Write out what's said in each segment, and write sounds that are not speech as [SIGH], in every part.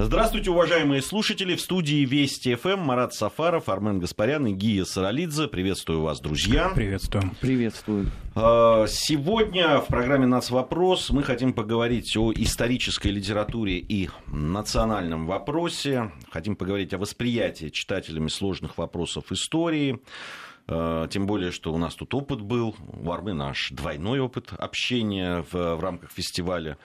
Здравствуйте, уважаемые слушатели. В студии Вести ФМ Марат Сафаров, Армен Гаспарян и Гия Саралидзе. Приветствую вас, друзья. Приветствую. Приветствую. А, сегодня в программе «Нацвопрос» мы хотим поговорить о исторической литературе и национальном вопросе. Хотим поговорить о восприятии читателями сложных вопросов истории. А, тем более, что у нас тут опыт был, у Армы наш двойной опыт общения в, в рамках фестиваля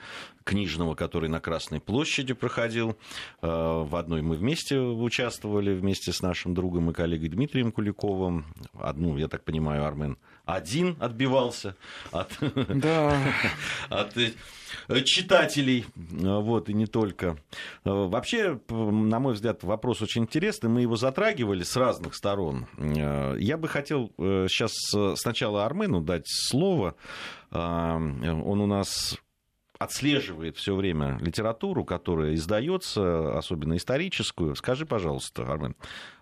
книжного, который на Красной площади проходил. Э, в одной мы вместе участвовали, вместе с нашим другом и коллегой Дмитрием Куликовым. Одну, я так понимаю, Армен один отбивался от, да. [LAUGHS] от э, читателей, вот, и не только. Э, вообще, на мой взгляд, вопрос очень интересный, мы его затрагивали с разных сторон. Я бы хотел сейчас сначала Армену дать слово. Он у нас отслеживает все время литературу, которая издается, особенно историческую. Скажи, пожалуйста, Армен,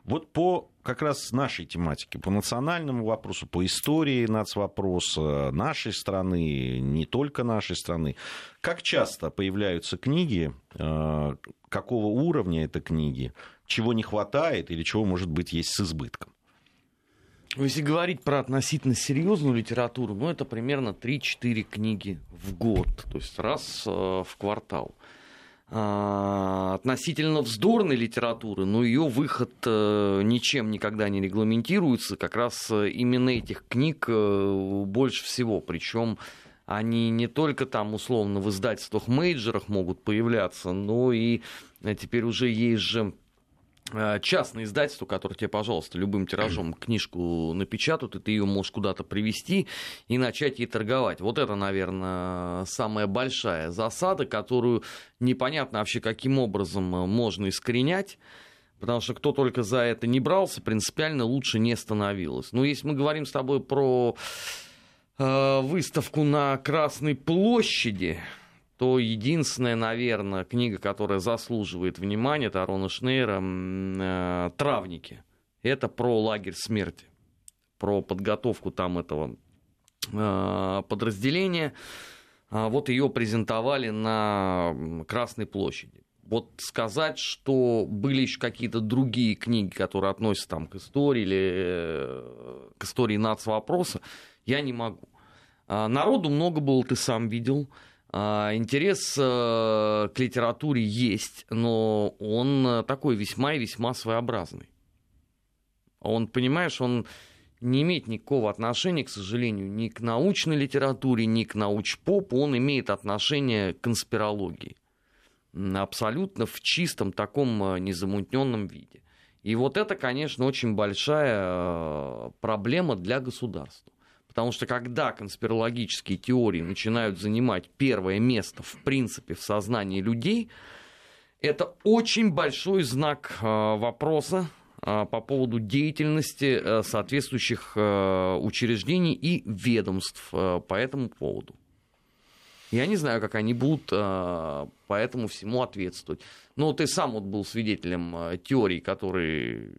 вот по как раз нашей тематике, по национальному вопросу, по истории нацвопроса нашей страны, не только нашей страны, как часто появляются книги, э, какого уровня это книги, чего не хватает или чего, может быть, есть с избытком? Если говорить про относительно серьезную литературу, ну это примерно 3-4 книги в год, то есть раз э, в квартал. А, относительно вздорной литературы, но ну, ее выход э, ничем никогда не регламентируется, как раз э, именно этих книг больше всего, причем они не только там условно в издательствах мейджерах могут появляться, но и теперь уже есть же частное издательство, которое тебе, пожалуйста, любым тиражом [CLEARS THROAT] книжку напечатают, и ты ее можешь куда-то привести и начать ей торговать. Вот это, наверное, самая большая засада, которую непонятно вообще, каким образом можно искоренять. Потому что кто только за это не брался, принципиально лучше не становилось. Но если мы говорим с тобой про э, выставку на Красной площади, то единственная, наверное, книга, которая заслуживает внимания, это Арона Шнейра э, «Травники». Это про лагерь смерти, про подготовку там этого э, подразделения. А вот ее презентовали на Красной площади. Вот сказать, что были еще какие-то другие книги, которые относятся там, к истории или э, к истории нацвопроса, я не могу. А народу много было, ты сам видел. А, интерес э, к литературе есть, но он э, такой весьма и весьма своеобразный. Он, понимаешь, он не имеет никакого отношения, к сожалению, ни к научной литературе, ни к научпопу, он имеет отношение к конспирологии. Абсолютно в чистом таком э, незамутненном виде. И вот это, конечно, очень большая проблема для государства. Потому что когда конспирологические теории начинают занимать первое место, в принципе, в сознании людей, это очень большой знак э, вопроса э, по поводу деятельности э, соответствующих учреждений и ведомств по этому поводу. Я не знаю, как они будут по этому всему ответствовать. Но ты сам вот был свидетелем теорий, которые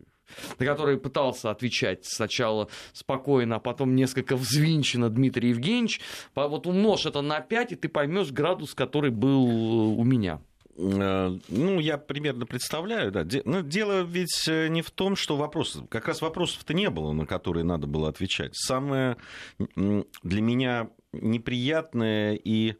на которые пытался отвечать сначала спокойно, а потом несколько взвинченно Дмитрий Евгеньевич. Вот умножь это на 5, и ты поймешь градус, который был у меня. Э, ну, я примерно представляю, да. Но дело ведь э, не в том, что вопросы... Как раз вопросов-то не было, на которые надо было отвечать. Самое для меня неприятное и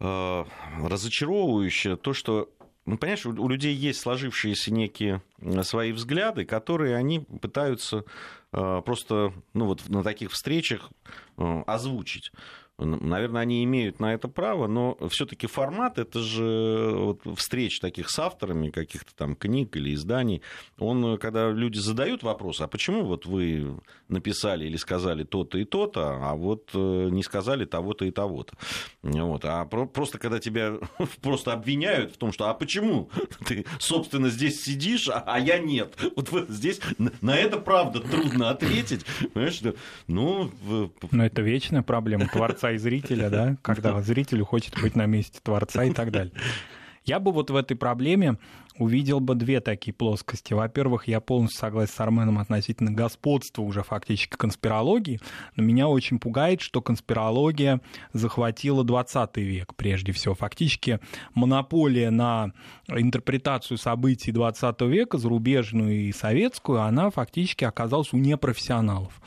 э, разочаровывающее то, что ну, понимаешь, у людей есть сложившиеся некие свои взгляды, которые они пытаются э, просто ну, вот на таких встречах э, озвучить. Наверное, они имеют на это право, но все-таки формат, это же вот встреч таких с авторами каких-то там книг или изданий, он, когда люди задают вопрос, а почему вот вы написали или сказали то-то и то-то, а вот э, не сказали того-то и того-то. Вот. А просто когда тебя [LAUGHS] просто обвиняют в том, что а почему ты, собственно, здесь сидишь, а, а я нет. Вот здесь на это правда трудно ответить. Понимаешь, что, ну... Но это вечная проблема творца творца и зрителя, да, [LAUGHS] когда зрителю хочет быть на месте творца и так далее. Я бы вот в этой проблеме увидел бы две такие плоскости. Во-первых, я полностью согласен с Арменом относительно господства уже фактически конспирологии, но меня очень пугает, что конспирология захватила 20 век прежде всего. Фактически монополия на интерпретацию событий 20 века, зарубежную и советскую, она фактически оказалась у непрофессионалов.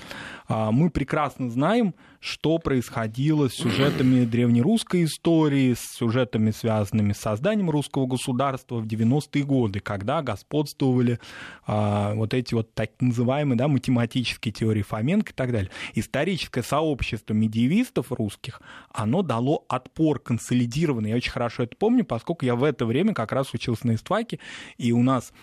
А, мы прекрасно знаем, что происходило с сюжетами древнерусской истории, с сюжетами, связанными с созданием русского государства в 90-е годы, когда господствовали а, вот эти вот так называемые да, математические теории Фоменко и так далее. Историческое сообщество медиевистов русских, оно дало отпор консолидированный. Я очень хорошо это помню, поскольку я в это время как раз учился на истфаке, и у нас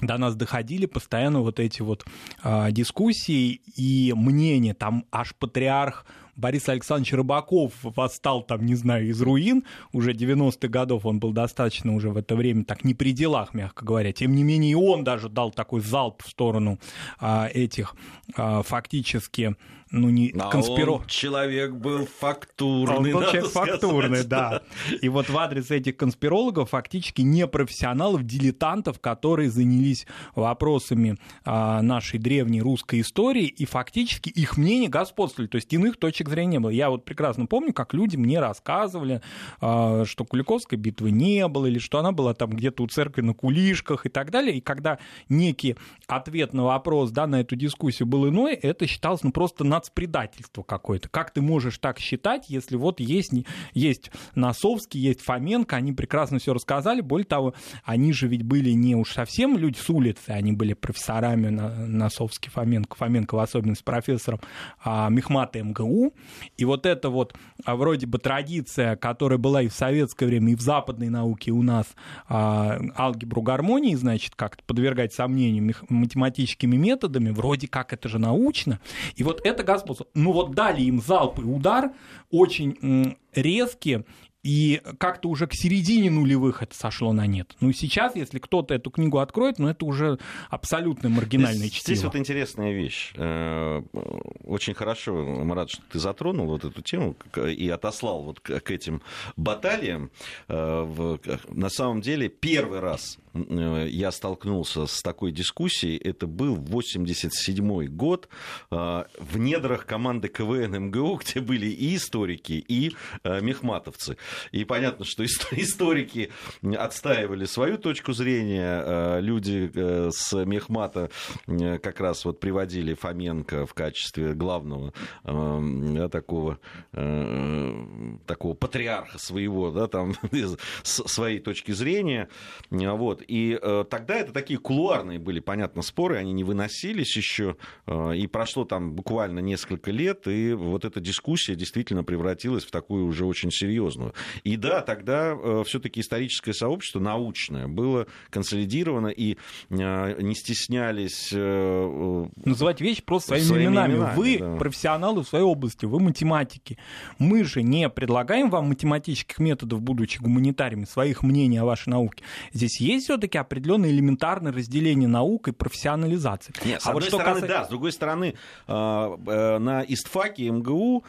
до нас доходили постоянно вот эти вот э, дискуссии и мнения. Там аж патриарх Борис Александрович Рыбаков восстал там, не знаю, из руин, уже 90-х годов он был достаточно уже в это время так не при делах, мягко говоря. Тем не менее, и он даже дал такой залп в сторону а, этих а, фактически ну, не а конспиро... он человек был фактурный. Он был человек фактурный, да. И вот в адрес этих конспирологов фактически непрофессионалов, дилетантов, которые занялись вопросами а, нашей древней русской истории, и фактически их мнение господствовали, то есть иных точек зрения не было. Я вот прекрасно помню, как люди мне рассказывали, а, что Куликовской битвы не было, или что она была там где-то у церкви на кулишках и так далее. И когда некий ответ на вопрос, да, на эту дискуссию был иной, это считалось ну, просто нацпредательство какое-то. Как ты можешь так считать, если вот есть, есть Носовский, есть Фоменко, они прекрасно все рассказали. Более того, они же ведь были не уж совсем люди с улицы, они были профессорами Носовский, Фоменко, Фоменко в особенности профессором а, Мехмата МГУ. И вот эта вот а, вроде бы традиция, которая была и в советское время, и в западной науке у нас а, алгебру гармонии, значит, как-то подвергать сомнению математическими методами, вроде как это же научно. И вот это господство. Ну вот дали им залп и удар очень резкие и как-то уже к середине нулевых это сошло на нет. Ну, сейчас, если кто-то эту книгу откроет, ну, это уже абсолютно маргинальное здесь, чтиво. Здесь вот интересная вещь. Э, очень хорошо, Марат, что ты затронул вот эту тему и отослал вот к этим баталиям. Э, на самом деле, первый раз Э, я столкнулся с такой дискуссией, это был 87 год э, в недрах команды КВН МГУ, где были и историки, и э, мехматовцы. И понятно, что [LAUGHS] историки отстаивали свою точку зрения, люди с мехмата как раз вот приводили Фоменко в качестве главного да, такого, такого патриарха своего, да, там, [LAUGHS] с своей точки зрения. Вот. И э, тогда это такие кулуарные были, понятно, споры, они не выносились еще, э, и прошло там буквально несколько лет, и вот эта дискуссия действительно превратилась в такую уже очень серьезную. И да, тогда э, все-таки историческое сообщество научное было консолидировано, и э, не стеснялись... Э, Называть вещи просто своими, своими именами. именами. Вы да. профессионалы в своей области, вы математики. Мы же не предлагаем вам математических методов, будучи гуманитариями, своих мнений о вашей науке. Здесь есть все-таки определенное элементарное разделение наук и профессионализации. Нет, с а одной вот стороны, касается... да, с другой стороны, на ИСТФАКе МГУ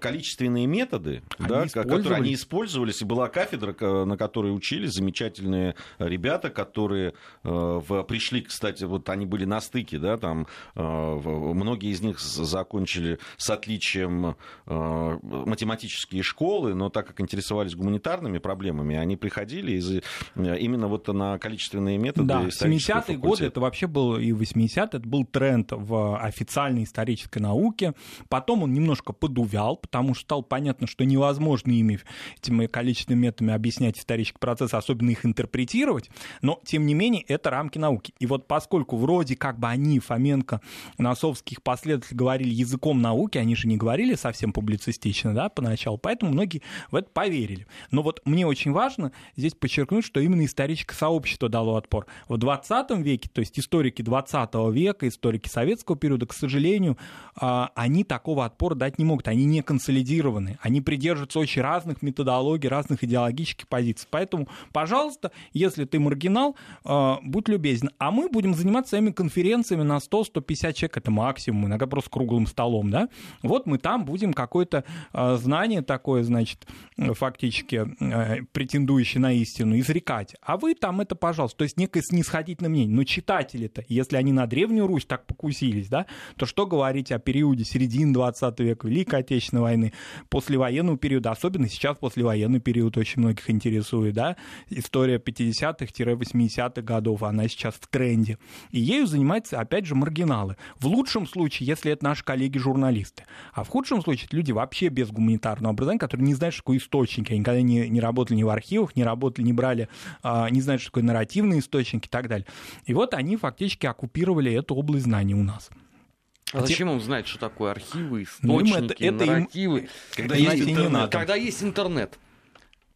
количественные методы, да, которые они использовались, и была кафедра, на которой учились замечательные ребята, которые пришли, кстати, вот они были на стыке, да, там многие из них закончили с отличием математические школы, но так как интересовались гуманитарными проблемами, они приходили из, именно вот на количественные методы. Да, 70-е годы это вообще был, и 80-е, это был тренд в официальной исторической науке. Потом он немножко подувял, потому что стало понятно, что невозможно ими, этими количественными методами объяснять исторический процесс, особенно их интерпретировать. Но, тем не менее, это рамки науки. И вот поскольку вроде как бы они, Фоменко, Носовских последователи говорили языком науки, они же не говорили совсем публицистично, да, поначалу, поэтому многие в это поверили. Но вот мне очень важно здесь подчеркнуть, что именно историческое сообщество общество дало отпор. В 20 веке, то есть историки 20 века, историки советского периода, к сожалению, а, они такого отпора дать не могут. Они не консолидированы. Они придерживаются очень разных методологий идеологий, разных идеологических позиций. Поэтому, пожалуйста, если ты маргинал, э, будь любезен. А мы будем заниматься своими конференциями на 100-150 человек, это максимум, иногда просто круглым столом, да. Вот мы там будем какое-то э, знание такое, значит, фактически э, претендующее на истину, изрекать. А вы там это, пожалуйста, то есть некое снисходительное мнение. Но читатели-то, если они на Древнюю Русь так покусились, да, то что говорить о периоде середины 20 века, Великой Отечественной войны, послевоенного периода, особенно сейчас послевоенный период очень многих интересует, да, история 50-х-80-х годов, она сейчас в тренде. И ею занимаются, опять же, маргиналы. В лучшем случае, если это наши коллеги-журналисты. А в худшем случае, это люди вообще без гуманитарного образования, которые не знают, что такое источники. Они никогда не, не работали ни в архивах, не работали, не брали, а, не знают, что такое нарративные источники и так далее. И вот они фактически оккупировали эту область знаний у нас. А зачем им знать, что такое архивы, источники, ну, это, это нарративы, им... когда, есть интернет, когда есть интернет?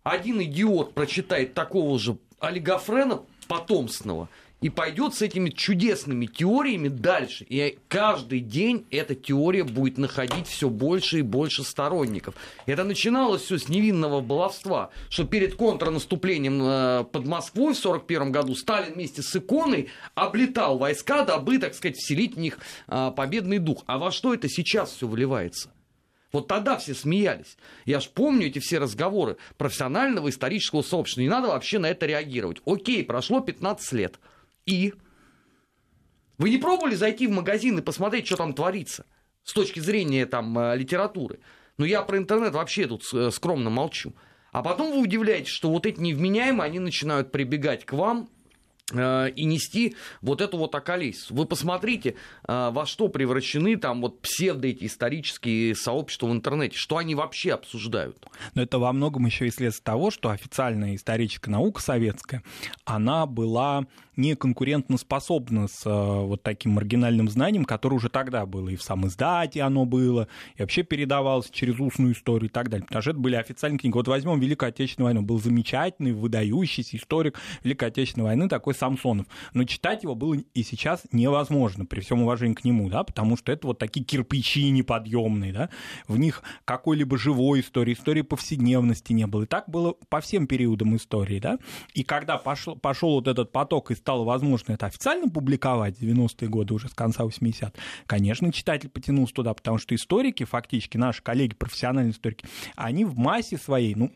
Один идиот прочитает такого же олигофрена потомственного, и пойдет с этими чудесными теориями дальше. И каждый день эта теория будет находить все больше и больше сторонников. Это начиналось все с невинного баловства, что перед контрнаступлением э, под Москвой в 1941 году Сталин вместе с иконой облетал войска, дабы, так сказать, вселить в них э, победный дух. А во что это сейчас все выливается? Вот тогда все смеялись. Я ж помню эти все разговоры профессионального исторического сообщества. Не надо вообще на это реагировать. Окей, прошло 15 лет. И? Вы не пробовали зайти в магазин и посмотреть, что там творится? С точки зрения там э, литературы. Но я про интернет вообще тут э, скромно молчу. А потом вы удивляетесь, что вот эти невменяемые, они начинают прибегать к вам и нести вот эту вот околесицу. Вы посмотрите, э, во что превращены там вот псевдо эти исторические сообщества в интернете, что они вообще обсуждают. Но это во многом еще и следствие того, что официальная историческая наука советская, она была не конкурентоспособна с э, вот таким маргинальным знанием, которое уже тогда было, и в самом издате оно было, и вообще передавалось через устную историю и так далее. Потому что это были официальные книги. Вот возьмем Великую Отечественную войну. Был замечательный, выдающийся историк Великой Отечественной войны, такой Самсонов. Но читать его было и сейчас невозможно, при всем уважении к нему, да, потому что это вот такие кирпичи неподъемные, да, в них какой-либо живой истории, истории повседневности не было. И так было по всем периодам истории, да. И когда пошел, пошел вот этот поток из стало возможно это официально публиковать, 90-е годы уже с конца 80-х, конечно, читатель потянулся туда, потому что историки, фактически наши коллеги, профессиональные историки, они в массе своей, ну,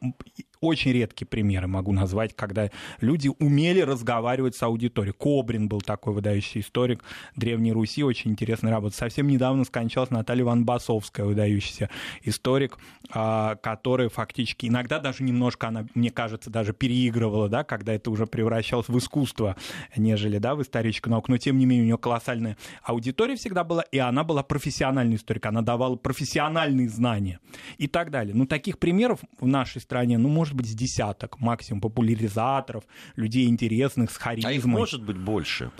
очень редкие примеры могу назвать, когда люди умели разговаривать с аудиторией. Кобрин был такой выдающий историк Древней Руси, очень интересная работа. Совсем недавно скончалась Наталья Иван Басовская, выдающийся историк, а, которая фактически иногда даже немножко, она, мне кажется, даже переигрывала, да, когда это уже превращалось в искусство, нежели да, в историческую науку. Но тем не менее у нее колоссальная аудитория всегда была, и она была профессиональный историк, она давала профессиональные знания и так далее. Ну, таких примеров в нашей стране, ну, может может быть, с десяток максимум популяризаторов, людей интересных, с харизмой. А их может быть больше.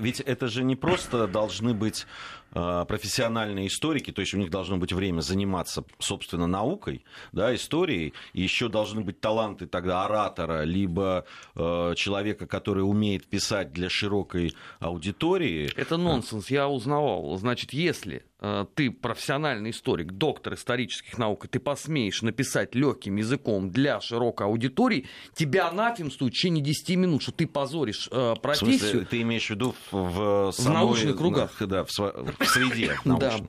Ведь это же не просто должны быть профессиональные историки, то есть у них должно быть время заниматься, собственно, наукой, да, историей, и еще должны быть таланты тогда оратора, либо э, человека, который умеет писать для широкой аудитории. Это нонсенс, я узнавал. Значит, если э, ты профессиональный историк, доктор исторических наук, и ты посмеешь написать легким языком для широкой аудитории, тебя анафемствуют в течение 10 минут, что ты позоришь э, профессию. В смысле, ты имеешь в виду в, в, самой, в научных кругах? Да, в, в среде. Да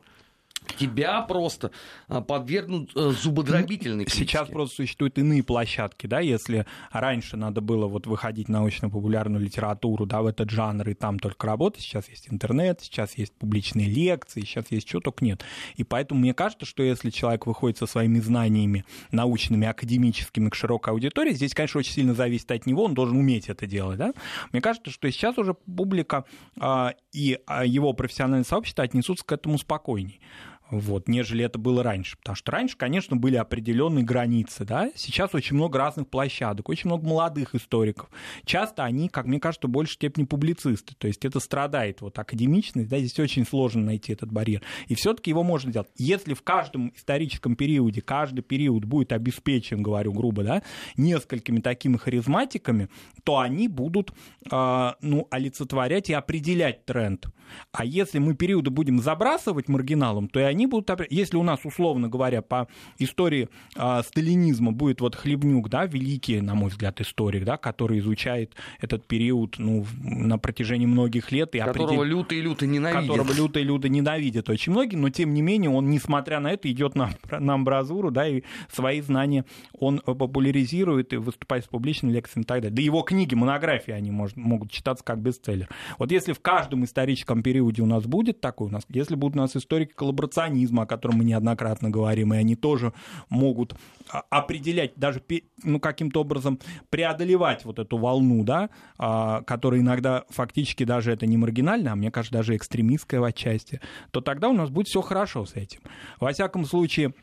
тебя просто а, подвергнут э, зубодробительной критике. Сейчас просто существуют иные площадки, да, если раньше надо было вот выходить в научно-популярную литературу, да, в этот жанр, и там только работать, сейчас есть интернет, сейчас есть публичные лекции, сейчас есть что только нет. И поэтому мне кажется, что если человек выходит со своими знаниями научными, академическими к широкой аудитории, здесь, конечно, очень сильно зависит от него, он должен уметь это делать, да. Мне кажется, что сейчас уже публика а, и а, его профессиональное сообщество отнесутся к этому спокойней вот, нежели это было раньше. Потому что раньше, конечно, были определенные границы, да, сейчас очень много разных площадок, очень много молодых историков. Часто они, как мне кажется, в большей степени публицисты, то есть это страдает вот академичность, да, здесь очень сложно найти этот барьер. И все-таки его можно сделать. Если в каждом историческом периоде, каждый период будет обеспечен, говорю грубо, да, несколькими такими харизматиками, то они будут, э, ну, олицетворять и определять тренд. А если мы периоды будем забрасывать маргиналом, то и они они будут, если у нас, условно говоря, по истории э, сталинизма будет вот Хлебнюк, да, великий, на мой взгляд, историк, да, который изучает этот период ну, на протяжении многих лет. И которого определ... люто и люто ненавидит. Которого люто и люто ненавидит очень многие, но тем не менее он, несмотря на это, идет на, на амбразуру, да, и свои знания он популяризирует и выступает с публичными лекциями и так далее. Да его книги, монографии, они может, могут читаться как бестселлер. Вот если в каждом историческом периоде у нас будет такой, у нас, если будут у нас историки коллаборационизма, о котором мы неоднократно говорим, и они тоже могут а, определять, даже ну, каким-то образом преодолевать вот эту волну, да, а, которая иногда фактически даже это не маргинально, а мне кажется, даже экстремистская в отчасти, то тогда у нас будет все хорошо с этим. Во всяком случае,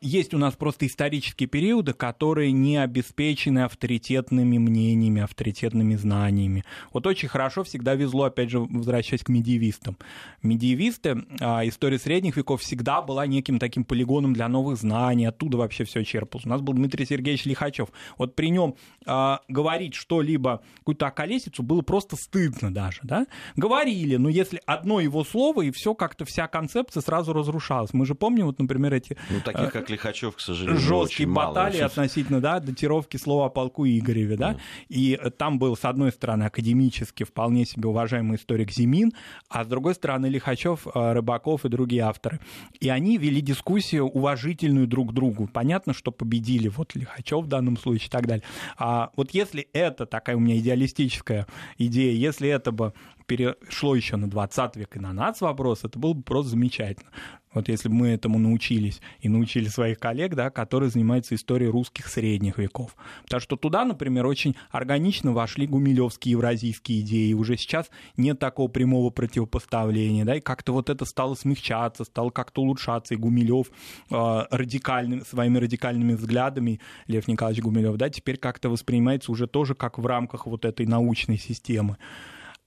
есть у нас просто исторические периоды, которые не обеспечены авторитетными мнениями, авторитетными знаниями. Вот очень хорошо всегда везло, опять же, возвращаясь к медиевистам. Медиевисты, а, история средних веков всегда была неким таким полигоном для новых знаний, оттуда вообще все черпалось. У нас был Дмитрий Сергеевич Лихачев. Вот при нем а, говорить что-либо, какую-то околесицу, было просто стыдно даже. Да? Говорили, но если одно его слово, и все как-то вся концепция сразу разрушалась. Мы же помним, вот, например, эти ну, таких, как Лихачев, к сожалению, Жесткие баталии относительно, да, датировки слова о полку Игореве, да, mm. и там был, с одной стороны, академически вполне себе уважаемый историк Зимин, а с другой стороны, Лихачев, э, Рыбаков и другие авторы. И они вели дискуссию уважительную друг к другу. Понятно, что победили вот Лихачев в данном случае и так далее. А вот если это такая у меня идеалистическая идея, если это бы перешло еще на 20 век и на нац вопрос, это было бы просто замечательно. Вот если бы мы этому научились и научили своих коллег, да, которые занимаются историей русских средних веков. Потому что туда, например, очень органично вошли гумилевские евразийские идеи. Уже сейчас нет такого прямого противопоставления. Да, и как-то вот это стало смягчаться, стало как-то улучшаться. И Гумилев э, радикальным, своими радикальными взглядами, Лев Николаевич Гумилев, да, теперь как-то воспринимается уже тоже как в рамках вот этой научной системы.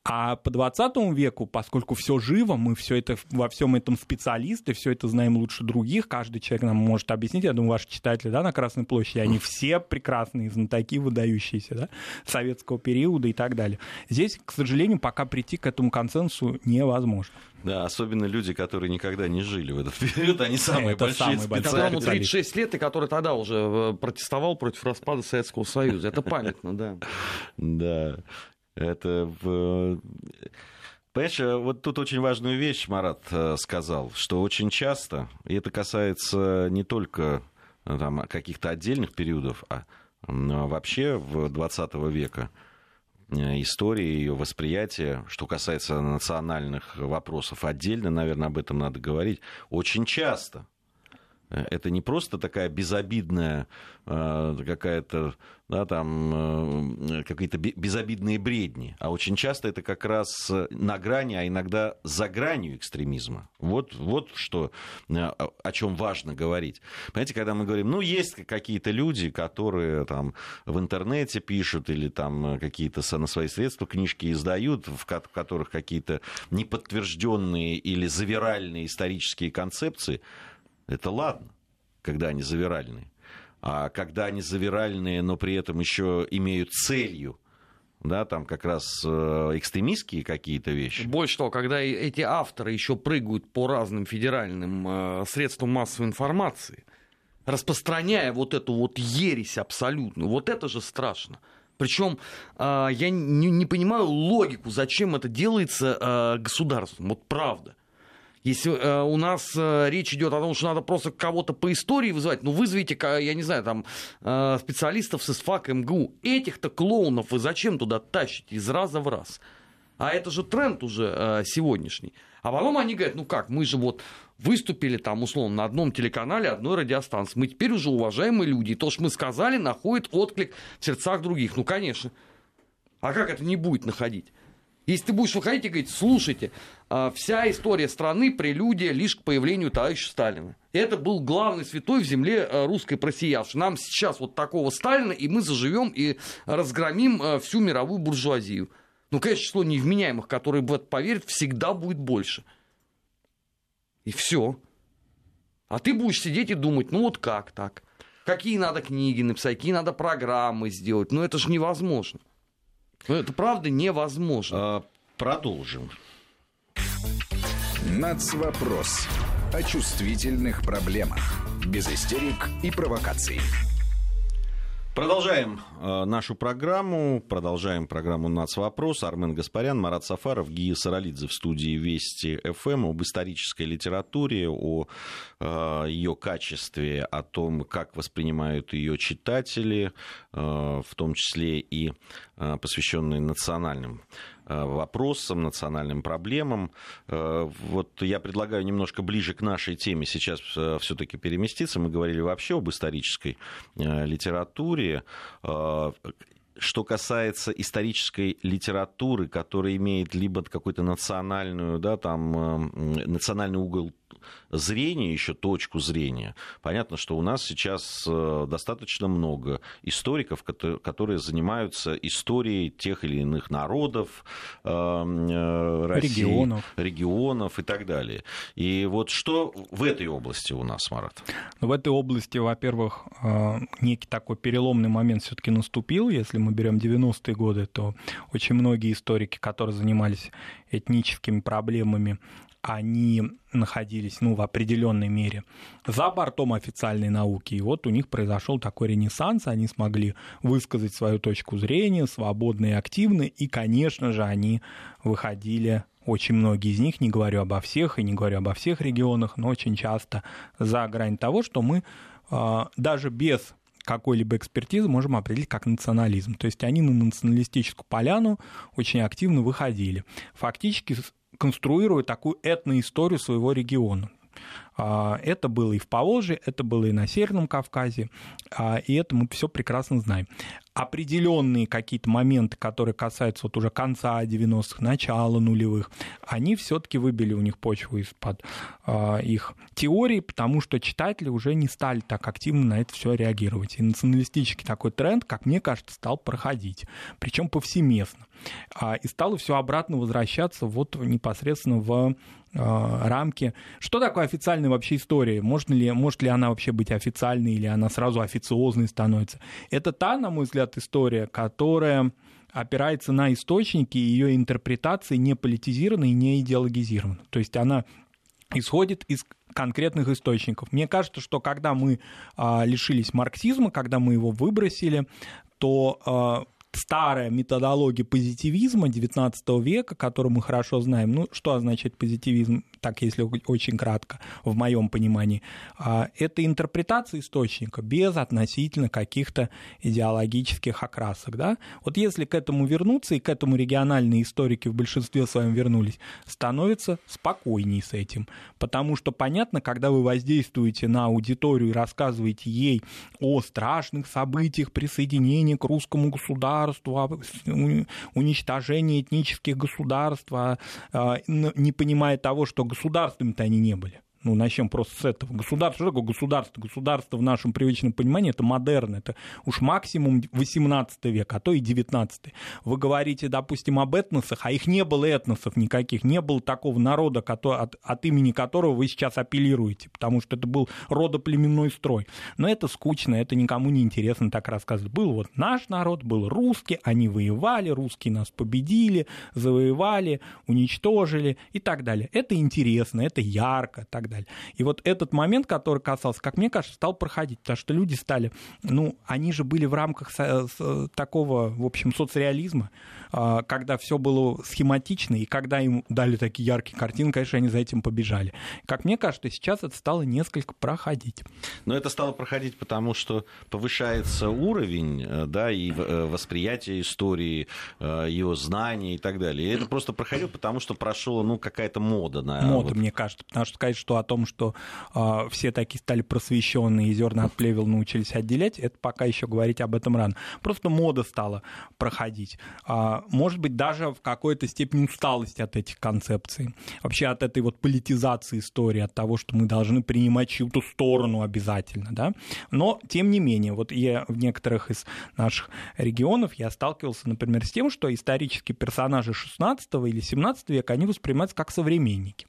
А по 20 веку, поскольку все живо, мы все это, во всем этом специалисты, все это знаем лучше других, каждый человек нам может объяснить, я думаю, ваши читатели да, на Красной площади, они все прекрасные знатоки, выдающиеся да, советского периода и так далее. Здесь, к сожалению, пока прийти к этому консенсусу невозможно. Да, особенно люди, которые никогда не жили в этот период, они самые это большие самые специалисты. Которому 36 лет, и который тогда уже э, протестовал против распада Советского Союза. Это памятно, да. Да. Это в... Понимаешь, э, вот тут очень важную вещь Марат э, сказал, что очень часто, и это касается не только э, там, каких-то отдельных периодов, а вообще в 20 века, истории, ее восприятия, что касается национальных вопросов отдельно, наверное, об этом надо говорить, очень часто это не просто такая безобидная э, какая-то, да, там, э, какие-то безобидные бредни, а очень часто это как раз на грани, а иногда за гранью экстремизма. Вот, вот что, э, о чем важно говорить. Понимаете, когда мы говорим, ну, есть какие-то люди, которые там в интернете пишут или там какие-то на свои средства книжки издают, в которых какие-то неподтвержденные или завиральные исторические концепции, это ладно, когда они завиральные. А когда они завиральные, но при этом еще имеют целью да, там как раз э, экстремистские какие-то вещи. Больше того, когда эти авторы еще прыгают по разным федеральным э, средствам массовой информации, распространяя вот эту вот ересь абсолютную, вот это же страшно. Причем э, я не, понимаю логику, зачем это делается государством. Вот правда. Если э, у нас э, речь идет о том, что надо просто кого-то по истории вызывать, ну вызовите, я не знаю, там э, специалистов с ИСФАК, МГУ. Этих-то клоунов вы зачем туда тащите из раза в раз? А это же тренд уже э, сегодняшний. А потом они говорят, ну как, мы же вот выступили там, условно, на одном телеканале одной радиостанции. Мы теперь уже уважаемые люди. И то, что мы сказали, находит отклик в сердцах других. Ну, конечно. А как это не будет находить? Если ты будешь выходить и говорить, слушайте, а, вся история страны прелюдия лишь к появлению товарища Сталина. Это был главный святой в земле а, русской просиявший. Нам сейчас вот такого Сталина, и мы заживем и разгромим а, всю мировую буржуазию. Ну, конечно, число невменяемых, которые в это поверят, всегда будет больше. И все. А ты будешь сидеть и думать, ну вот как так? Какие надо книги написать, какие надо программы сделать. Ну это же невозможно. Ну, это правда невозможно. А, продолжим. Нацвопрос. о чувствительных проблемах. Без истерик и провокаций. Продолжаем э, нашу программу. Продолжаем программу «Нацвопрос». Армен Гаспарян, Марат Сафаров, Гия Саралидзе в студии Вести ФМ об исторической литературе, о э, ее качестве, о том, как воспринимают ее читатели, э, в том числе и э, посвященные национальным вопросам, национальным проблемам. Э, вот я предлагаю немножко ближе к нашей теме сейчас э, все-таки переместиться. Мы говорили вообще об исторической литературе. Что касается исторической литературы, которая имеет либо какой-то национальную, да, там, национальный угол зрения, еще точку зрения. Понятно, что у нас сейчас э, достаточно много историков, которые занимаются историей тех или иных народов, э, э, России, регионов. регионов и так далее. И вот что в этой области у нас, Марат? В этой области, во-первых, некий такой переломный момент все-таки наступил. Если мы берем 90-е годы, то очень многие историки, которые занимались этническими проблемами, они находились ну, в определенной мере за бортом официальной науки. И вот у них произошел такой ренессанс, они смогли высказать свою точку зрения, свободно и активно, и, конечно же, они выходили очень многие из них, не говорю обо всех и не говорю обо всех регионах, но очень часто за грань того, что мы а, даже без какой-либо экспертизы можем определить как национализм. То есть они на националистическую поляну очень активно выходили. Фактически конструируя такую этноисторию своего региона. А, это было и в Поволжье, это было и на Северном Кавказе, а, и это мы все прекрасно знаем. Определенные какие-то моменты, которые касаются вот уже конца 90-х, начала нулевых, они все-таки выбили у них почву из-под а, их теорий, потому что читатели уже не стали так активно на это все реагировать. И националистический такой тренд, как мне кажется, стал проходить, причем повсеместно. И стало все обратно возвращаться вот непосредственно в рамки. Что такое официальная вообще история? Может ли, может ли она вообще быть официальной или она сразу официозной становится? Это та, на мой взгляд, история, которая опирается на источники, ее интерпретации не политизированы и не идеологизированы. То есть она исходит из конкретных источников. Мне кажется, что когда мы а, лишились марксизма, когда мы его выбросили, то а, старая методология позитивизма XIX века, которую мы хорошо знаем. Ну, что означает позитивизм, так если очень кратко, в моем понимании? А, это интерпретация источника без относительно каких-то идеологических окрасок. Да? Вот если к этому вернуться, и к этому региональные историки в большинстве своем вернулись, становится спокойней с этим. Потому что понятно, когда вы воздействуете на аудиторию и рассказываете ей о страшных событиях присоединения к русскому государству, государству, уничтожение этнических государств, а, не понимая того, что государствами-то они не были. Ну, начнем просто с этого. Государство, что такое государство? Государство в нашем привычном понимании это модерн, это уж максимум 18 век, а то и 19. Вы говорите, допустим, об этносах, а их не было этносов никаких, не было такого народа, который, от, от имени которого вы сейчас апеллируете, потому что это был родоплеменной строй. Но это скучно, это никому не интересно так рассказывать. Был вот наш народ, был русский, они воевали, русские нас победили, завоевали, уничтожили и так далее. Это интересно, это ярко, так далее. И вот этот момент, который касался, как мне кажется, стал проходить, потому что люди стали, ну, они же были в рамках такого, в общем, соцреализма, а, когда все было схематично, и когда им дали такие яркие картины, конечно, они за этим побежали. Как мне кажется, сейчас это стало несколько проходить. Но это стало проходить потому, что повышается уровень, э, да, и э, восприятие истории, э, ее знания и так далее. И это просто проходило, потому что прошла, ну, какая-то мода на... Мода, вот... мне кажется, потому что сказать, что о том, что э, все такие стали просвещенные и зерна от плевел научились отделять, это пока еще говорить об этом рано. Просто мода стала проходить. А, может быть, даже в какой-то степени усталость от этих концепций. Вообще от этой вот политизации истории, от того, что мы должны принимать чью-то сторону обязательно, да. Но, тем не менее, вот я в некоторых из наших регионов я сталкивался, например, с тем, что исторические персонажи 16 или 17 века, они воспринимаются как современники.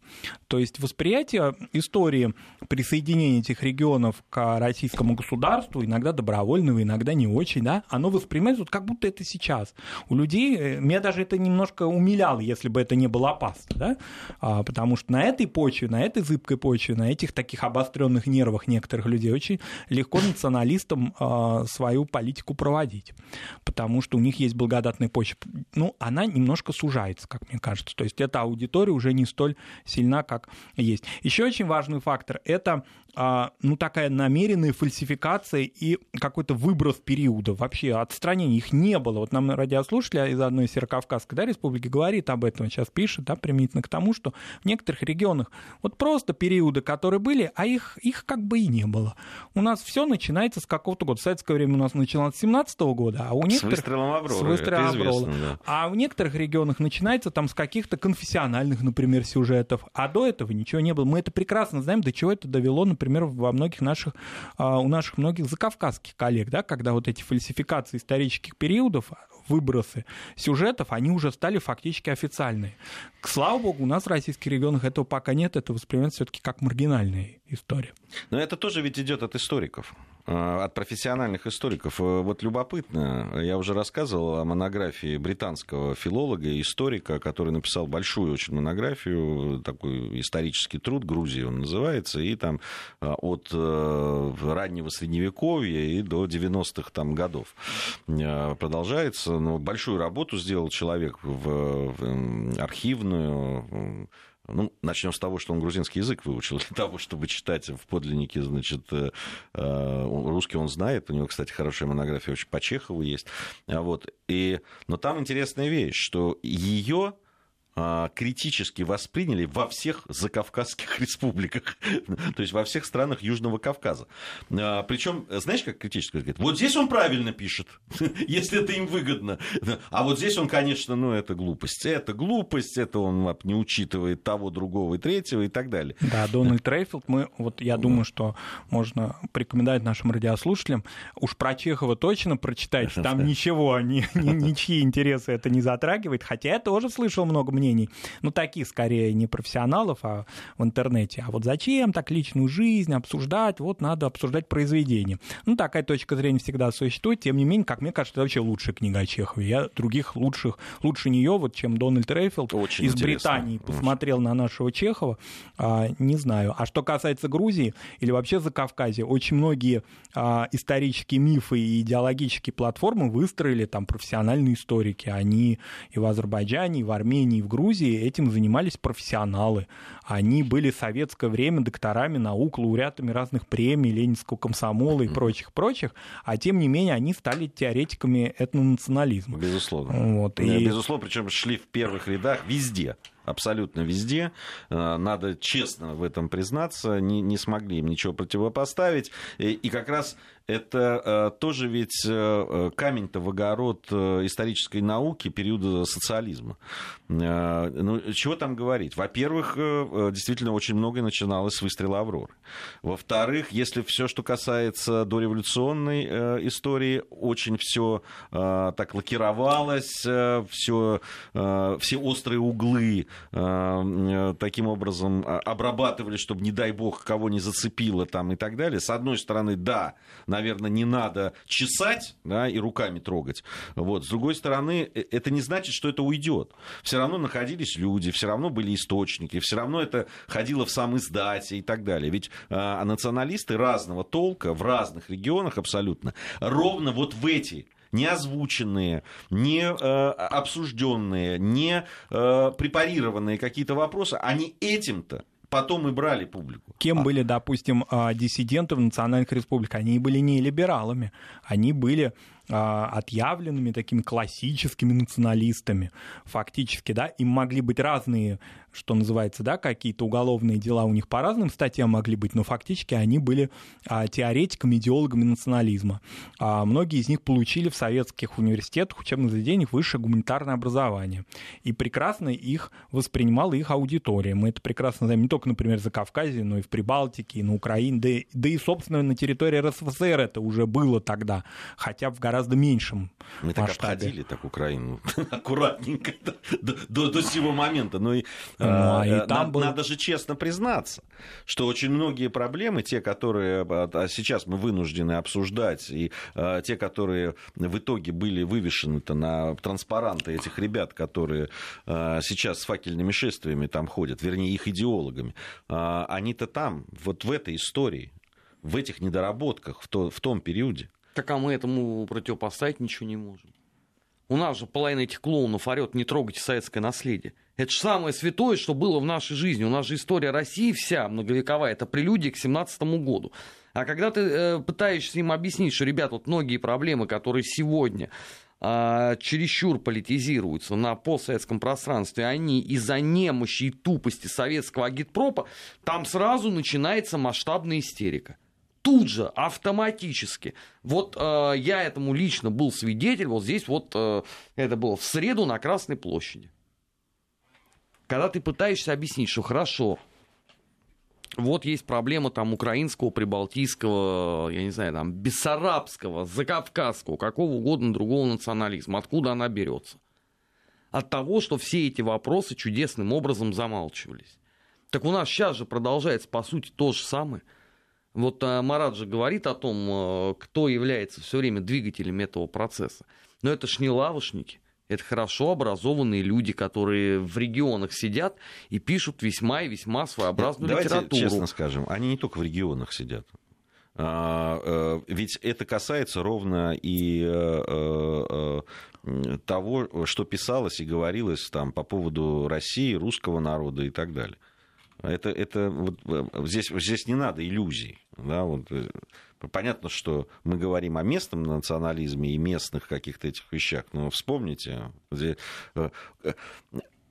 То есть восприятие истории присоединения этих регионов к российскому государству, иногда добровольного, иногда не очень, да, оно воспринимается вот как будто это сейчас. У людей, э, меня даже это немножко умиляло, если бы это не было опасно, да, а, потому что на этой почве, на этой зыбкой почве, на этих таких обостренных нервах некоторых людей очень легко националистам а, свою политику проводить, потому что у них есть благодатная почва. Ну, она немножко сужается, как мне кажется. То есть эта аудитория уже не столь сильна, как есть. Еще очень важный фактор – это а, ну, такая намеренная фальсификация и какой-то выброс периода, вообще отстранение их не было. Вот нам радиослушатель из одной Северокавказской да, республики говорит об этом, сейчас пишет, да, применительно к тому, что в некоторых регионах вот просто периоды, которые были, а их, их как бы и не было. У нас все начинается с какого-то года. В советское время у нас начиналось с 17 года, а у некоторых... С выстрелом Авроры, с выстрелом известно, да. А в некоторых регионах начинается там с каких-то конфессиональных, например, сюжетов, а до этого ничего не было. Мы это прекрасно знаем, до чего это довело, например, во многих наших, а, у наших многих закавказских коллег, да, когда вот эти фальсификации исторических периодов, выбросы сюжетов, они уже стали фактически официальные. К слава богу, у нас в российских регионах этого пока нет, это воспринимается все-таки как маргинальная история. Но это тоже ведь идет от историков. Э, от профессиональных историков. Э, вот любопытно, я уже рассказывал о монографии британского филолога и историка, который написал большую очень монографию, такой исторический труд, Грузии он называется, и там э, от раннего Средневековья и до 90-х там годов продолжается. Но большую работу сделал человек в архивную, ну, начнем с того, что он грузинский язык выучил [LAUGHS] для того, чтобы читать в подлиннике, значит, э, э, русский он знает. У него, кстати, хорошая монография очень по Чехову есть. А вот. И, но там интересная вещь, что ее критически восприняли во всех закавказских [LAUGHS] республиках, то есть во всех странах Южного Кавказа. А, Причем, знаешь, как критически говорит, вот здесь он правильно пишет, [LAUGHS] если это им выгодно, а вот здесь он, конечно, ну это глупость, это глупость, это он не учитывает того, другого и третьего и так далее. Да, Дональд Рейфилд, мы, вот я думаю, что можно порекомендовать нашим радиослушателям, уж про Чехова точно прочитать, [LAUGHS] там ничего, ни, ни, ничьи интересы это не затрагивает, хотя я тоже слышал много мнений, ну, таких скорее не профессионалов а в интернете. А вот зачем так личную жизнь обсуждать? Вот надо обсуждать произведение. Ну, такая точка зрения всегда существует. Тем не менее, как мне кажется, это вообще лучшая книга о Чехове. Я других лучших, лучше нее, вот, чем Дональд Рейфилд Очень из интересно. Британии посмотрел на нашего Чехова, а, не знаю. А что касается Грузии или вообще Закавказья, очень многие а, исторические мифы и идеологические платформы выстроили там профессиональные историки. Они и в Азербайджане, и в Армении, и в Грузии этим занимались профессионалы. Они были в советское время докторами наук, лауреатами разных премий, Ленинского комсомола и прочих-прочих, а тем не менее они стали теоретиками этнонационализма. Безусловно. Вот, и... Безусловно, причем шли в первых рядах везде абсолютно везде. Э, надо честно в этом признаться. Не, не смогли им ничего противопоставить. И, и как раз это э, тоже ведь э, камень-то в огород исторической науки периода социализма. Ну, чего там говорить? Во-первых, действительно очень многое начиналось с выстрела Авроры. Во-вторых, если все, что касается дореволюционной истории, очень все так лакировалось, все, все острые углы Э, таким образом обрабатывали, чтобы, не дай бог, кого не зацепило там и так далее. С одной стороны, да, наверное, не надо чесать да, и руками трогать. Вот. С другой стороны, э, это не значит, что это уйдет. Все равно находились люди, все равно были источники, все равно это ходило в сам издате и так далее. Ведь а, националисты разного толка в разных регионах абсолютно ровно вот в эти не озвученные, не э, обсужденные, не э, препарированные какие-то вопросы, они этим-то потом и брали публику. Кем а... были, допустим, а, диссиденты в национальных республиках? Они были не либералами, они были отъявленными такими классическими националистами фактически, да, им могли быть разные что называется, да, какие-то уголовные дела у них по разным статьям могли быть, но фактически они были а, теоретиками, идеологами национализма. А, многие из них получили в советских университетах, учебных заведениях высшее гуманитарное образование. И прекрасно их воспринимала их аудитория. Мы это прекрасно знаем не только, например, за Кавказе, но и в Прибалтике, и на Украине, да, да и, собственно, на территории РСФСР это уже было тогда, хотя в гораздо гораздо меньшем Мы так масштабе. обходили так Украину [LAUGHS] [LAUGHS] аккуратненько до, до, до сего момента. Но и, Ну, а и э, там на- был- надо же честно признаться, что очень многие проблемы, те, которые э, а сейчас мы вынуждены обсуждать, и э, те, которые в итоге были вывешены-то на транспаранты этих ребят, которые э, сейчас с факельными шествиями там ходят, вернее, их идеологами, э, они-то там, вот в этой истории, в этих недоработках, в, то- в том периоде. Так а мы этому противопоставить ничего не можем. У нас же половина этих клоунов орет, не трогайте советское наследие. Это же самое святое, что было в нашей жизни. У нас же история России вся многовековая, это прелюдия к 17 году. А когда ты э, пытаешься им объяснить, что, ребят, вот многие проблемы, которые сегодня а, чересчур политизируются на постсоветском пространстве, они из-за немощи и тупости советского агитпропа, там сразу начинается масштабная истерика тут же, автоматически. Вот э, я этому лично был свидетель, вот здесь вот э, это было в среду на Красной площади. Когда ты пытаешься объяснить, что хорошо, вот есть проблема там украинского, прибалтийского, я не знаю, там, бессарабского, закавказского, какого угодно другого национализма. Откуда она берется? От того, что все эти вопросы чудесным образом замалчивались. Так у нас сейчас же продолжается, по сути, то же самое. Вот э, Марат же говорит о том, э, кто является все время двигателем этого процесса. Но это ж не лавочники. Это хорошо образованные люди, которые в регионах сидят и пишут весьма и весьма своеобразную Давайте литературу. честно скажем, они не только в регионах сидят. А, э, Ведь это касается ровно и того, что писалось и говорилось там по поводу России, русского народа и так далее. Это, это вот, здесь, здесь не надо иллюзий. Да, вот, э, понятно, что мы говорим о местном национализме и местных каких-то этих вещах, но вспомните, э, э,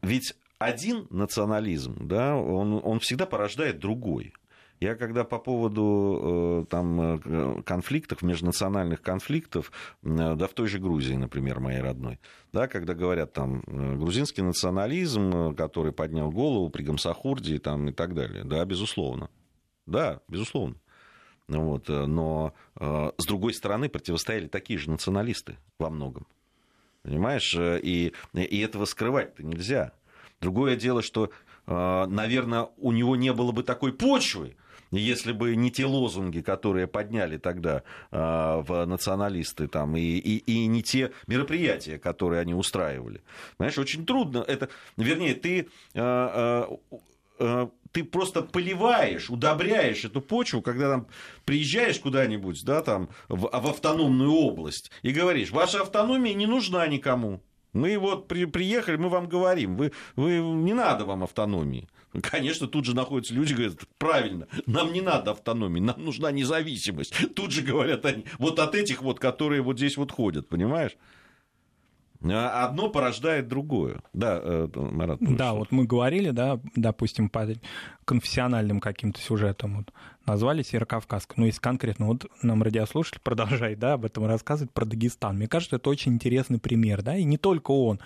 ведь один национализм, да, он, он всегда порождает другой. Я когда по поводу там, конфликтов, межнациональных конфликтов, да в той же Грузии, например, моей родной, да, когда говорят там грузинский национализм, который поднял голову при Гамсахурде там, и так далее, да, безусловно. Да, безусловно. Вот, э, но э, с другой стороны противостояли такие же националисты во многом. Понимаешь? Э, И, и этого скрывать-то нельзя. Другое дело, что, наверное, у него не было бы такой почвы, если бы не те лозунги, которые подняли тогда э, в националисты, там, и, и, и не те мероприятия, которые они устраивали. Понимаешь, очень трудно. Это, вернее, ты э, э, ты просто поливаешь, удобряешь эту почву, когда там приезжаешь куда-нибудь, да, там, в, в автономную область, и говоришь, ваша автономия не нужна никому. Мы вот при, приехали, мы вам говорим, вы, вы, не надо вам автономии. Конечно, тут же находятся люди, говорят, правильно, нам не надо автономии, нам нужна независимость. Тут же говорят они, вот от этих вот, которые вот здесь вот ходят, понимаешь? А Одно порождает другое. Да, э, Марат. ну Да, вот мы говорили, да, допустим, по конфессиональным каким-то сюжетам, вот, назвали Северокавказскую, но если конкретно, вот нам радиослушатель продолжает, да, об этом рассказывать, про Дагестан. Мне кажется, это очень интересный пример, да, и не только он,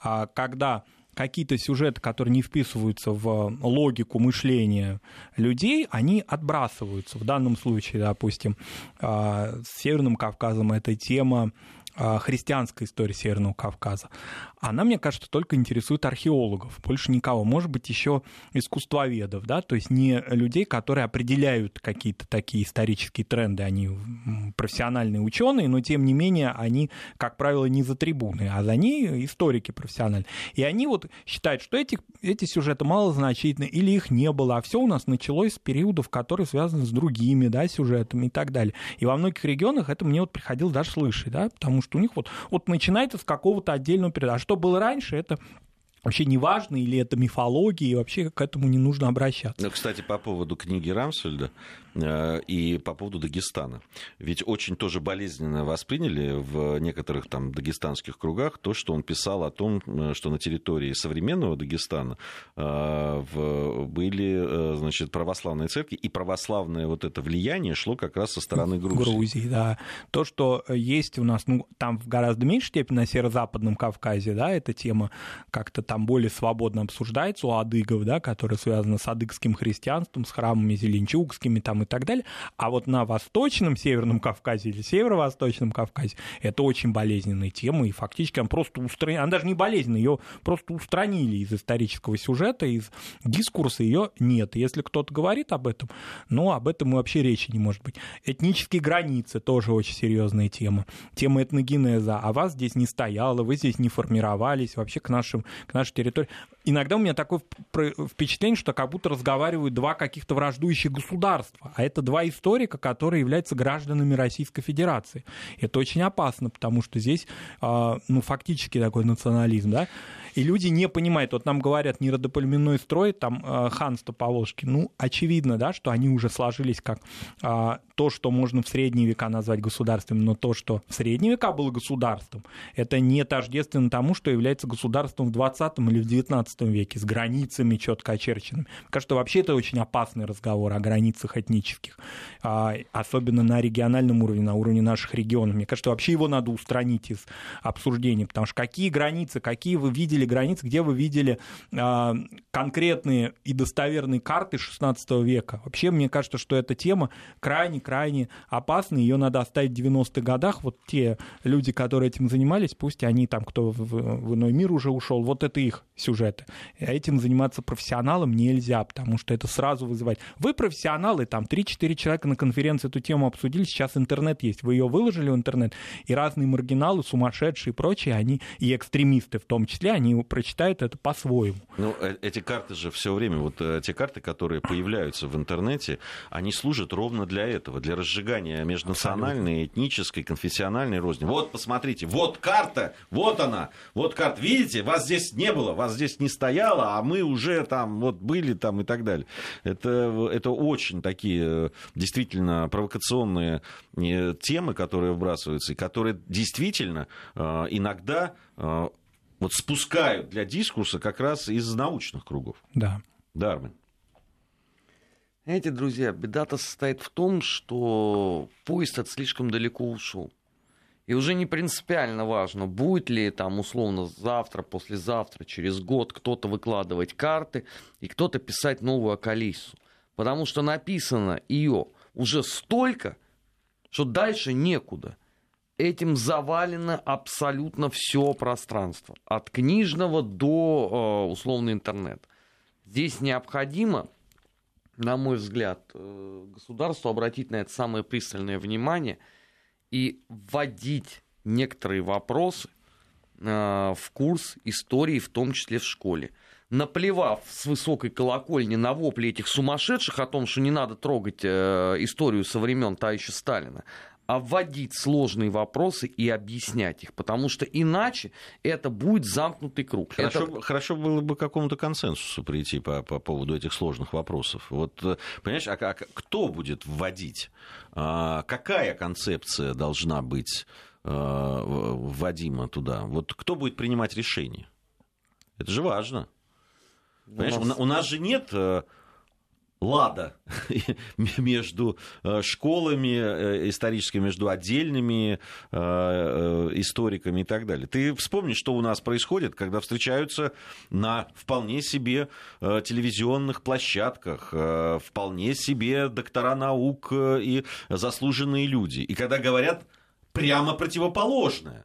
а когда какие-то сюжеты, которые не вписываются в логику мышления людей, они отбрасываются. В данном случае, допустим, а, с Северным Кавказом эта тема христианской истории Северного Кавказа. Она, мне кажется, только интересует археологов, больше никого. Может быть, еще искусствоведов, да, то есть не людей, которые определяют какие-то такие исторические тренды. Они профессиональные ученые, но тем не менее они, как правило, не за трибуны, а за ней историки профессиональные. И они вот считают, что эти, эти сюжеты малозначительны или их не было, а все у нас началось с периодов, которые связаны с другими да, сюжетами и так далее. И во многих регионах это мне вот приходилось даже слышать, да, потому что у них вот, вот начинается с какого-то отдельного периода. А что было раньше, это вообще не важно, или это мифология, и вообще к этому не нужно обращаться. Ну, Кстати, по поводу книги Рамсфельда э, и по поводу Дагестана. Ведь очень тоже болезненно восприняли в некоторых там дагестанских кругах то, что он писал о том, э, что на территории современного Дагестана э, были, э, значит, православные церкви, и православное вот это влияние шло как раз со стороны Грузии. Грузии, да. То, что есть у нас, ну, там в гораздо меньшей степени на северо-западном Кавказе, да, эта тема как-то там более свободно обсуждается у адыгов, да, которое связано с адыгским христианством, с храмами зеленчугскими там и так далее. А вот на Восточном Северном Кавказе или Северо-Восточном Кавказе это очень болезненная тема, и фактически она просто устранена, она даже не болезненная, ее просто устранили из исторического сюжета, из дискурса ее нет. Если кто-то говорит об этом, ну, об этом и вообще речи не может быть. Этнические границы тоже очень серьезная тема. Тема этногенеза. А вас здесь не стояло, вы здесь не формировались вообще к, нашим, к нашей территории. Иногда у меня такое впечатление, что как будто разговаривают два каких-то враждующих государства, а это два историка, которые являются гражданами Российской Федерации. Это очень опасно, потому что здесь, а, ну, фактически такой национализм, да, и люди не понимают, вот нам говорят, не родоплеменной строй, там э, ханство Поволжки, ну, очевидно, да, что они уже сложились как а, то, что можно в средние века назвать государством, но то, что в средние века было государством, это не тождественно тому, что является государством в 20 или в 19 веке, с границами четко очерченными. Мне кажется, вообще это очень опасный разговор о границах этнических, а, особенно на региональном уровне, на уровне наших регионов. Мне кажется, вообще его надо устранить из обсуждения, потому что какие границы, какие вы видели границы, где вы видели а, конкретные и достоверные карты 16 века. Вообще, мне кажется, что эта тема крайне-крайне опасна, ее надо оставить в 90-х годах. Вот те люди, которые этим занимались, пусть они там, кто в, в иной мир уже ушел, вот это их сюжеты. Этим заниматься профессионалам нельзя, потому что это сразу вызывает. Вы профессионалы, там 3-4 человека на конференции эту тему обсудили, сейчас интернет есть, вы ее выложили в интернет, и разные маргиналы, сумасшедшие и прочие, они, и экстремисты в том числе, они прочитают это по-своему. Ну, э, эти карты же все время, вот э, те карты, которые появляются в интернете, они служат ровно для этого, для разжигания межнациональной, этнической, конфессиональной розни. Вот, посмотрите, вот карта, вот она, вот карта. Видите, вас здесь не было, вас здесь не стояло, а мы уже там вот были там и так далее. Это, это очень такие э, действительно провокационные темы, которые вбрасываются, и которые действительно иногда вот спускают для дискурса как раз из научных кругов. Да. Дарвин. Знаете, друзья, беда-то состоит в том, что поезд от слишком далеко ушел. И уже не принципиально важно, будет ли там условно завтра, послезавтра, через год кто-то выкладывать карты и кто-то писать новую Акалису. Потому что написано ее уже столько, что дальше некуда этим завалено абсолютно все пространство, от книжного до э, условно интернет. Здесь необходимо, на мой взгляд, э, государству обратить на это самое пристальное внимание и вводить некоторые вопросы э, в курс истории, в том числе в школе. Наплевав с высокой колокольни на вопли этих сумасшедших о том, что не надо трогать историю со времен товарища Сталина, вводить сложные вопросы и объяснять их, потому что иначе это будет замкнутый круг. Хорошо, это... хорошо было бы к какому-то консенсусу прийти по, по поводу этих сложных вопросов. Вот, э, понимаешь, а, а кто будет вводить? А, какая концепция должна быть а, вводима туда? Вот кто будет принимать решение? Это же важно. Понимаешь, у нас, у нас же нет э, лада [LAUGHS] между э, школами э, историческими, между отдельными э, историками и так далее. Ты вспомни, что у нас происходит, когда встречаются на вполне себе телевизионных площадках, вполне себе доктора наук и заслуженные люди. И когда говорят прямо противоположное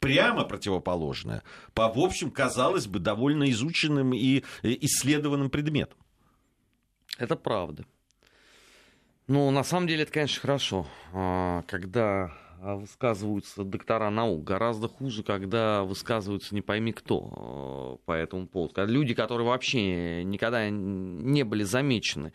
прямо противоположное по, в общем, казалось бы, довольно изученным и исследованным предметам. Это правда. Ну, на самом деле, это, конечно, хорошо, а, когда высказываются доктора наук. Гораздо хуже, когда высказываются не пойми кто а, по этому поводу. Люди, которые вообще никогда не были замечены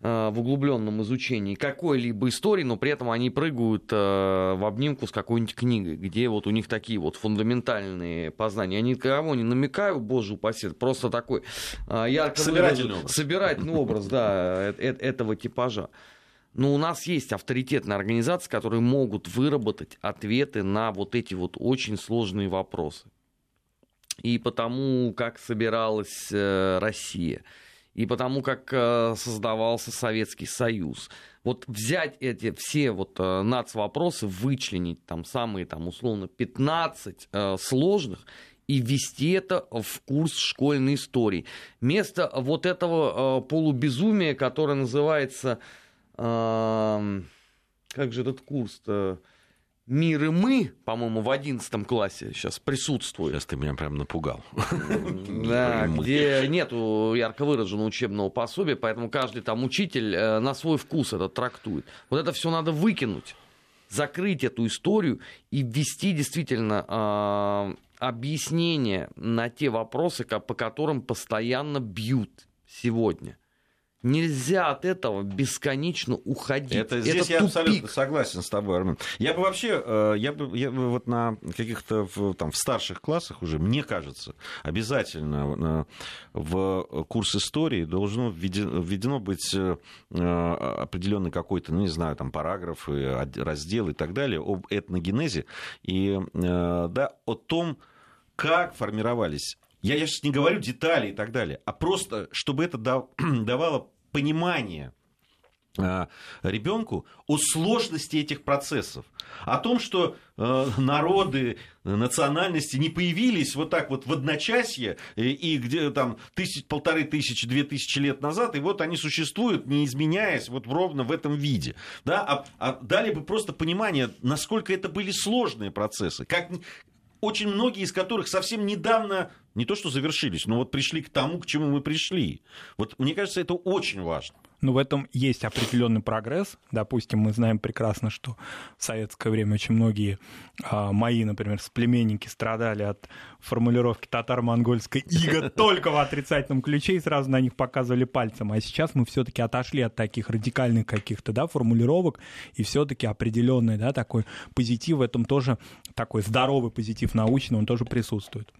в углубленном изучении какой-либо истории, но при этом они прыгают э, в обнимку с какой-нибудь книгой, где вот у них такие вот фундаментальные познания. Я никого не намекаю, боже упаси, просто такой э, ярко собирательный образ. собирательный образ да, этого типажа. Но у нас есть авторитетные организации, которые могут выработать ответы на вот эти вот очень сложные вопросы. И потому, как собиралась Россия – и потому как э, создавался Советский Союз. Вот взять эти все вот э, нацвопросы, вычленить там самые там условно 15 э, сложных и ввести это в курс школьной истории. Вместо вот этого полубезумия, которое называется... Э, как же этот курс-то? «Мир и мы», по-моему, в одиннадцатом классе сейчас присутствует. Сейчас ты меня прям напугал. [LAUGHS] Да, где нету ярко выраженного учебного пособия, поэтому каждый там учитель э, на свой вкус это трактует. Вот это все надо выкинуть, закрыть эту историю и ввести действительно э, объяснение на те вопросы, по которым постоянно бьют сегодня – Нельзя от этого бесконечно уходить. Это, здесь это я тупик. абсолютно согласен с тобой, Армен. Я бы вообще, э, я бы, я бы вот на каких-то там, в старших классах уже, мне кажется, обязательно в курс истории должно введено, введено быть э, определенный какой-то, ну не знаю, там параграф, раздел и так далее об этногенезе и э, да, о том, как формировались я, я сейчас не говорю детали и так далее, а просто, чтобы это [CLEARS THROAT] давало понимание а, ребенку о сложности этих процессов, о том, что э, народы, национальности не появились вот так вот в одночасье и, где там тысяч, полторы тысячи, две тысячи лет назад, и вот они существуют, не изменяясь вот ровно в этом виде. Да? А, а дали бы просто понимание, насколько это были сложные процессы, как, очень многие из которых совсем недавно не то что завершились, но вот пришли к тому, к чему мы пришли. Вот мне кажется, это очень важно. Но в этом есть определенный прогресс. Допустим, мы знаем прекрасно, что в советское время очень многие а, мои, например, сплеменники страдали от формулировки татаро-монгольской иго [LAUGHS] только в отрицательном ключе и сразу на них показывали пальцем. А сейчас мы все-таки отошли от таких радикальных каких-то да, формулировок и все-таки определенный да, такой позитив в этом тоже такой здоровый позитив научный, он тоже присутствует.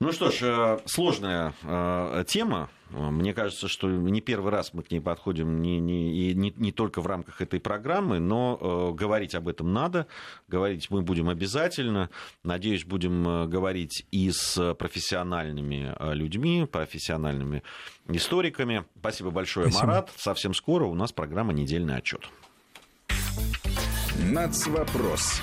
Ну что ж, э, сложная э, тема. Мне кажется, что не первый раз мы к ней подходим не, не, не, не только в рамках этой программы, но э, говорить об этом надо. Говорить мы будем обязательно. Надеюсь, будем говорить и с профессиональными людьми, профессиональными историками. Спасибо большое, Спасибо. Марат. Совсем скоро у нас программа «Недельный отчет». Нацвопрос